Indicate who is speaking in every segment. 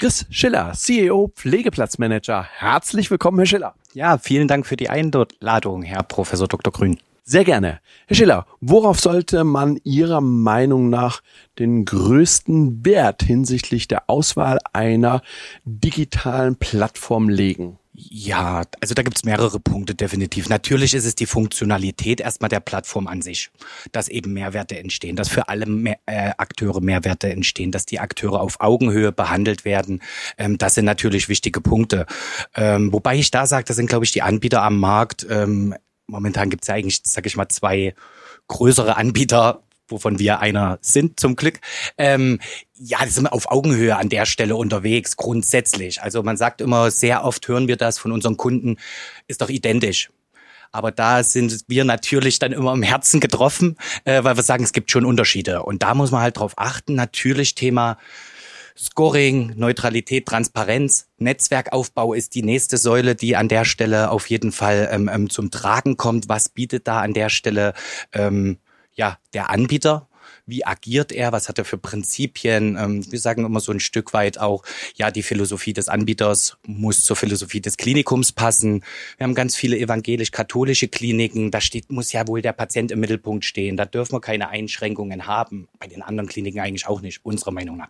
Speaker 1: Chris Schiller, CEO Pflegeplatzmanager. Herzlich willkommen, Herr Schiller.
Speaker 2: Ja, vielen Dank für die Einladung, Herr Professor Dr. Grün.
Speaker 1: Sehr gerne. Herr Schiller, worauf sollte man Ihrer Meinung nach den größten Wert hinsichtlich der Auswahl einer digitalen Plattform legen?
Speaker 2: Ja, also da gibt's mehrere Punkte definitiv. Natürlich ist es die Funktionalität erstmal der Plattform an sich, dass eben Mehrwerte entstehen, dass für alle mehr, äh, Akteure Mehrwerte entstehen, dass die Akteure auf Augenhöhe behandelt werden. Ähm, das sind natürlich wichtige Punkte. Ähm, wobei ich da sage, das sind, glaube ich, die Anbieter am Markt. Ähm, momentan gibt's ja eigentlich, sage ich mal, zwei größere Anbieter, wovon wir einer sind zum Glück. Ähm, ja, die sind auf Augenhöhe an der Stelle unterwegs, grundsätzlich. Also man sagt immer, sehr oft hören wir das von unseren Kunden, ist doch identisch. Aber da sind wir natürlich dann immer im Herzen getroffen, äh, weil wir sagen, es gibt schon Unterschiede. Und da muss man halt drauf achten. Natürlich Thema Scoring, Neutralität, Transparenz, Netzwerkaufbau ist die nächste Säule, die an der Stelle auf jeden Fall ähm, ähm zum Tragen kommt. Was bietet da an der Stelle ähm, ja, der Anbieter wie agiert er, was hat er für Prinzipien. Ähm, wir sagen immer so ein Stück weit auch, ja, die Philosophie des Anbieters muss zur Philosophie des Klinikums passen. Wir haben ganz viele evangelisch-katholische Kliniken, da steht, muss ja wohl der Patient im Mittelpunkt stehen. Da dürfen wir keine Einschränkungen haben. Bei den anderen Kliniken eigentlich auch nicht, unserer Meinung nach.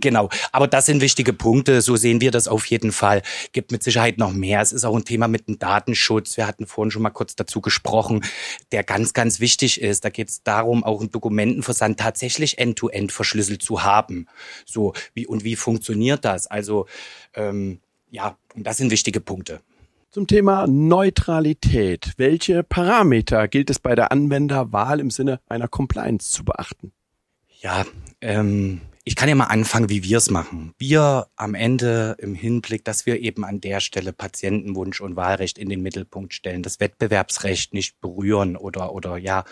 Speaker 2: Genau. Aber das sind wichtige Punkte. So sehen wir das auf jeden Fall. Gibt mit Sicherheit noch mehr. Es ist auch ein Thema mit dem Datenschutz. Wir hatten vorhin schon mal kurz dazu gesprochen, der ganz, ganz wichtig ist. Da geht es darum, auch einen Dokumentenversand tatsächlich end-to-end -end verschlüsselt zu haben. So, wie und wie funktioniert das? Also ähm, ja, und das sind wichtige Punkte.
Speaker 1: Zum Thema Neutralität. Welche Parameter gilt es bei der Anwenderwahl im Sinne einer Compliance zu beachten?
Speaker 2: Ja, ähm, ich kann ja mal anfangen, wie wir es machen. Wir am Ende im Hinblick, dass wir eben an der Stelle Patientenwunsch und Wahlrecht in den Mittelpunkt stellen, das Wettbewerbsrecht nicht berühren oder, oder ja,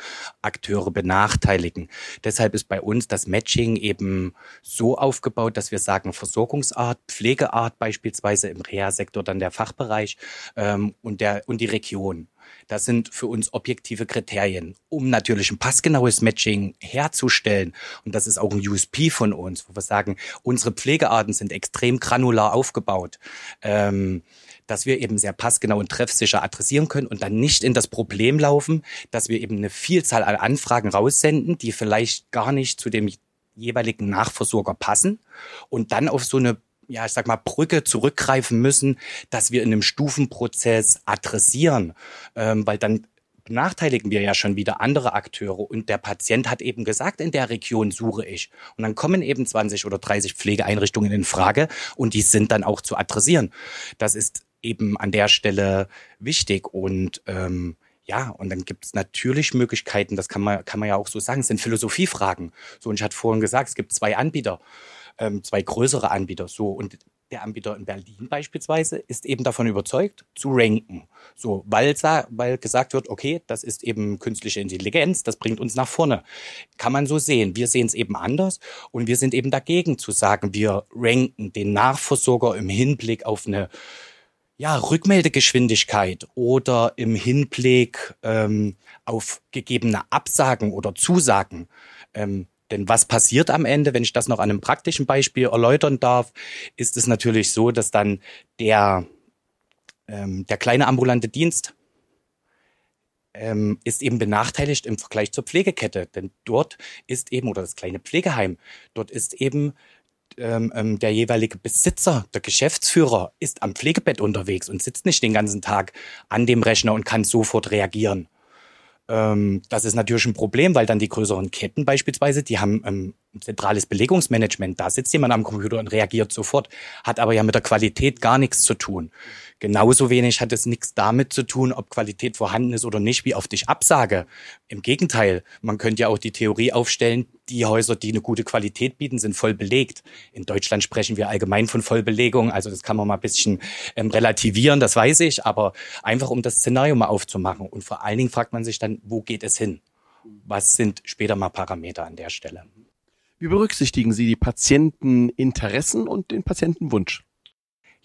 Speaker 2: Akteure benachteiligen. Deshalb ist bei uns das Matching eben so aufgebaut, dass wir sagen, Versorgungsart, Pflegeart beispielsweise im Reha-Sektor dann der Fachbereich ähm, und, der, und die Region. Das sind für uns objektive Kriterien, um natürlich ein passgenaues Matching herzustellen. Und das ist auch ein USP von uns, wo wir sagen, unsere Pflegearten sind extrem granular aufgebaut. Ähm, dass wir eben sehr passgenau und treffsicher adressieren können und dann nicht in das Problem laufen, dass wir eben eine Vielzahl an Anfragen raussenden, die vielleicht gar nicht zu dem jeweiligen Nachversorger passen und dann auf so eine ja, ich sag mal, Brücke zurückgreifen müssen, dass wir in einem Stufenprozess adressieren, ähm, weil dann benachteiligen wir ja schon wieder andere Akteure und der Patient hat eben gesagt, in der Region suche ich. Und dann kommen eben 20 oder 30 Pflegeeinrichtungen in Frage und die sind dann auch zu adressieren. Das ist eben an der Stelle wichtig und ähm, ja, und dann gibt es natürlich Möglichkeiten, das kann man, kann man ja auch so sagen, es sind Philosophiefragen. So, und ich hatte vorhin gesagt, es gibt zwei Anbieter ähm, zwei größere Anbieter. So und der Anbieter in Berlin beispielsweise ist eben davon überzeugt, zu ranken. So, weil, weil gesagt wird, okay, das ist eben künstliche Intelligenz, das bringt uns nach vorne. Kann man so sehen. Wir sehen es eben anders und wir sind eben dagegen zu sagen, wir ranken den Nachversorger im Hinblick auf eine ja, Rückmeldegeschwindigkeit oder im Hinblick ähm, auf gegebene Absagen oder Zusagen. Ähm, denn was passiert am Ende, wenn ich das noch an einem praktischen Beispiel erläutern darf, ist es natürlich so, dass dann der, ähm, der kleine ambulante Dienst ähm, ist eben benachteiligt im Vergleich zur Pflegekette. Denn dort ist eben, oder das kleine Pflegeheim, dort ist eben ähm, ähm der jeweilige Besitzer, der Geschäftsführer, ist am Pflegebett unterwegs und sitzt nicht den ganzen Tag an dem Rechner und kann sofort reagieren. Ähm, das ist natürlich ein Problem, weil dann die größeren Ketten beispielsweise, die haben ähm, ein zentrales Belegungsmanagement. Da sitzt jemand am Computer und reagiert sofort, hat aber ja mit der Qualität gar nichts zu tun. Genauso wenig hat es nichts damit zu tun, ob Qualität vorhanden ist oder nicht, wie oft ich absage. Im Gegenteil, man könnte ja auch die Theorie aufstellen, die Häuser, die eine gute Qualität bieten, sind voll belegt. In Deutschland sprechen wir allgemein von Vollbelegung, also das kann man mal ein bisschen ähm, relativieren, das weiß ich, aber einfach um das Szenario mal aufzumachen. Und vor allen Dingen fragt man sich dann, wo geht es hin? Was sind später mal Parameter an der Stelle?
Speaker 1: Wie berücksichtigen Sie die Patienteninteressen und den Patientenwunsch?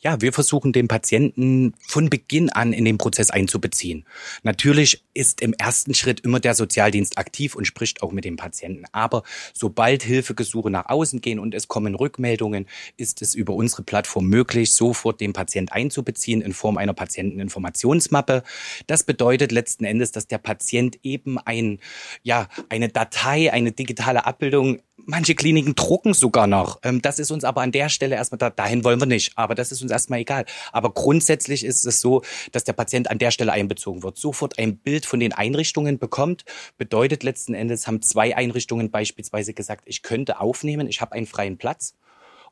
Speaker 2: Ja, wir versuchen den Patienten von Beginn an in den Prozess einzubeziehen. Natürlich ist im ersten Schritt immer der Sozialdienst aktiv und spricht auch mit dem Patienten. Aber sobald Hilfegesuche nach außen gehen und es kommen Rückmeldungen, ist es über unsere Plattform möglich, sofort den Patient einzubeziehen in Form einer Patienteninformationsmappe. Das bedeutet letzten Endes, dass der Patient eben ein, ja, eine Datei, eine digitale Abbildung Manche Kliniken drucken sogar noch. Ähm, das ist uns aber an der Stelle erstmal, da, dahin wollen wir nicht. Aber das ist uns erstmal egal. Aber grundsätzlich ist es so, dass der Patient an der Stelle einbezogen wird. Sofort ein Bild von den Einrichtungen bekommt. Bedeutet letzten Endes haben zwei Einrichtungen beispielsweise gesagt, ich könnte aufnehmen, ich habe einen freien Platz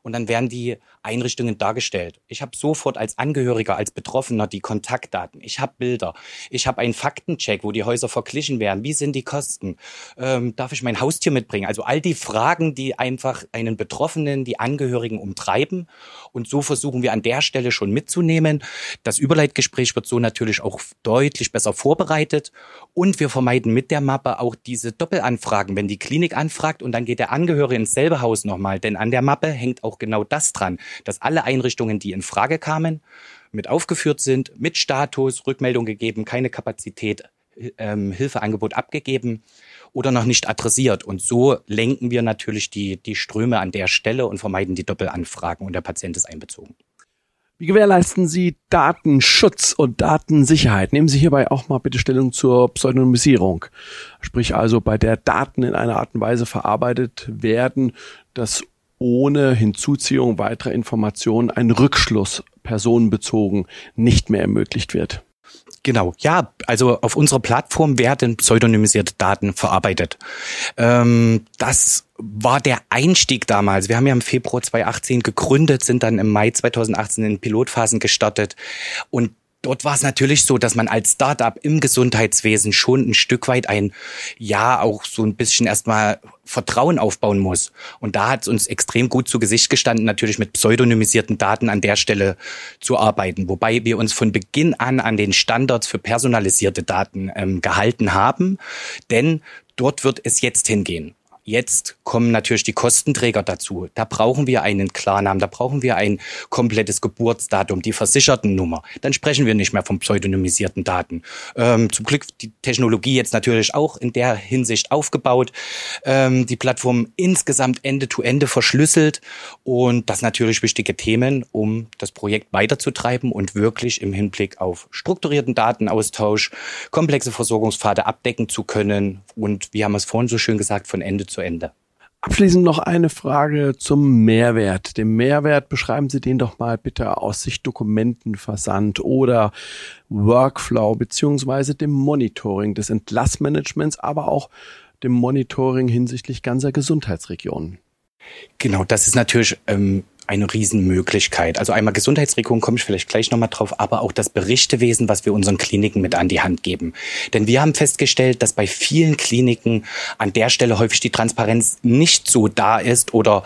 Speaker 2: und dann werden die Einrichtungen dargestellt. Ich habe sofort als Angehöriger, als Betroffener die Kontaktdaten. Ich habe Bilder. Ich habe einen Faktencheck, wo die Häuser verglichen werden. Wie sind die Kosten? Ähm, darf ich mein Haustier mitbringen? Also all die Fragen, die einfach einen Betroffenen, die Angehörigen umtreiben. Und so versuchen wir an der Stelle schon mitzunehmen. Das Überleitgespräch wird so natürlich auch deutlich besser vorbereitet. Und wir vermeiden mit der Mappe auch diese Doppelanfragen, wenn die Klinik anfragt und dann geht der Angehörige ins selbe Haus nochmal. Denn an der Mappe hängt auch auch genau das dran, dass alle Einrichtungen, die in Frage kamen, mit aufgeführt sind, mit Status, Rückmeldung gegeben, keine Kapazität, ähm, Hilfeangebot abgegeben oder noch nicht adressiert. Und so lenken wir natürlich die, die Ströme an der Stelle und vermeiden die Doppelanfragen und der Patient ist einbezogen.
Speaker 1: Wie gewährleisten Sie Datenschutz und Datensicherheit? Nehmen Sie hierbei auch mal bitte Stellung zur Pseudonymisierung. Sprich also, bei der Daten in einer Art und Weise verarbeitet werden, dass ohne Hinzuziehung weiterer Informationen ein Rückschluss personenbezogen nicht mehr ermöglicht wird.
Speaker 2: Genau, ja, also auf unserer Plattform werden pseudonymisierte Daten verarbeitet. Ähm, das war der Einstieg damals. Wir haben ja im Februar 2018 gegründet, sind dann im Mai 2018 in Pilotphasen gestartet und Dort war es natürlich so, dass man als Startup im Gesundheitswesen schon ein Stück weit ein, ja, auch so ein bisschen erstmal Vertrauen aufbauen muss. Und da hat es uns extrem gut zu Gesicht gestanden, natürlich mit pseudonymisierten Daten an der Stelle zu arbeiten. Wobei wir uns von Beginn an an den Standards für personalisierte Daten ähm, gehalten haben. Denn dort wird es jetzt hingehen. Jetzt kommen natürlich die Kostenträger dazu. Da brauchen wir einen Klarnamen, da brauchen wir ein komplettes Geburtsdatum, die Versichertennummer. Dann sprechen wir nicht mehr von pseudonymisierten Daten. Ähm, zum Glück die Technologie jetzt natürlich auch in der Hinsicht aufgebaut. Ähm, die Plattform insgesamt Ende-to-Ende -Ende verschlüsselt und das natürlich wichtige Themen, um das Projekt weiterzutreiben und wirklich im Hinblick auf strukturierten Datenaustausch komplexe Versorgungspfade abdecken zu können. Und wie haben wir es vorhin so schön gesagt, von Ende zu Ende.
Speaker 1: Abschließend noch eine Frage zum Mehrwert. Dem Mehrwert beschreiben Sie den doch mal bitte aus Sicht Dokumentenversand oder Workflow beziehungsweise dem Monitoring des Entlassmanagements, aber auch dem Monitoring hinsichtlich ganzer Gesundheitsregionen.
Speaker 2: Genau, das ist natürlich ähm, eine Riesenmöglichkeit. Also einmal Gesundheitsregierung komme ich vielleicht gleich nochmal drauf, aber auch das Berichtewesen, was wir unseren Kliniken mit an die Hand geben. Denn wir haben festgestellt, dass bei vielen Kliniken an der Stelle häufig die Transparenz nicht so da ist oder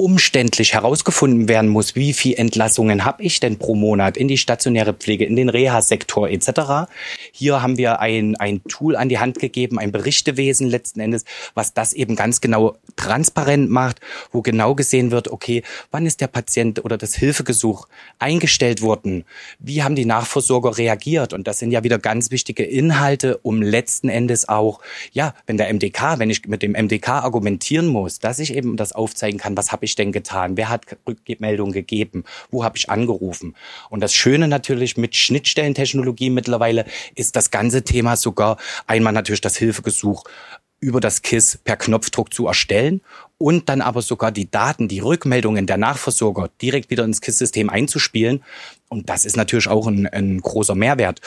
Speaker 2: umständlich herausgefunden werden muss, wie viel Entlassungen habe ich denn pro Monat in die stationäre Pflege, in den Reha-Sektor etc. Hier haben wir ein, ein Tool an die Hand gegeben, ein Berichtewesen letzten Endes, was das eben ganz genau transparent macht, wo genau gesehen wird, okay, wann ist der Patient oder das Hilfegesuch eingestellt worden, wie haben die Nachversorger reagiert und das sind ja wieder ganz wichtige Inhalte, um letzten Endes auch, ja, wenn der MDK, wenn ich mit dem MDK argumentieren muss, dass ich eben das aufzeigen kann, was habe ich ich denn getan? Wer hat Rückmeldung gegeben? Wo habe ich angerufen? Und das Schöne natürlich mit Schnittstellentechnologie mittlerweile ist das ganze Thema sogar einmal natürlich das Hilfegesuch über das KISS per Knopfdruck zu erstellen und dann aber sogar die Daten, die Rückmeldungen der Nachversorger direkt wieder ins KISS-System einzuspielen. Und das ist natürlich auch ein, ein großer Mehrwert.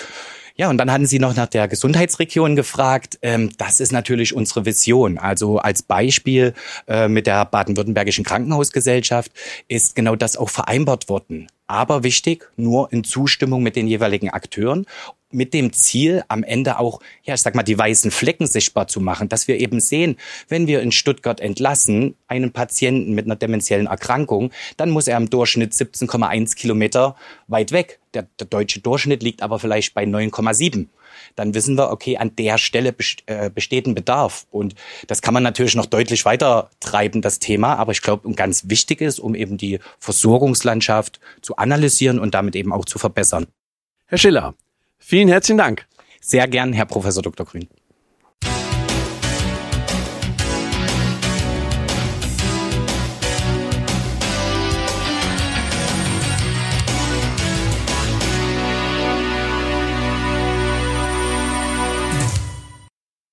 Speaker 2: Ja, und dann hatten Sie noch nach der Gesundheitsregion gefragt. Ähm, das ist natürlich unsere Vision. Also als Beispiel äh, mit der Baden-Württembergischen Krankenhausgesellschaft ist genau das auch vereinbart worden. Aber wichtig, nur in Zustimmung mit den jeweiligen Akteuren mit dem Ziel, am Ende auch, ja, ich sag mal, die weißen Flecken sichtbar zu machen, dass wir eben sehen, wenn wir in Stuttgart entlassen, einen Patienten mit einer dementiellen Erkrankung, dann muss er im Durchschnitt 17,1 Kilometer weit weg. Der, der deutsche Durchschnitt liegt aber vielleicht bei 9,7. dann wissen wir, okay, an der Stelle äh, besteht ein Bedarf. Und das kann man natürlich noch deutlich weiter treiben, das Thema. Aber ich glaube, ein ganz wichtig ist, um eben die Versorgungslandschaft zu analysieren und damit eben auch zu verbessern.
Speaker 1: Herr Schiller, vielen herzlichen Dank.
Speaker 2: Sehr gern, Herr Professor Dr. Grün.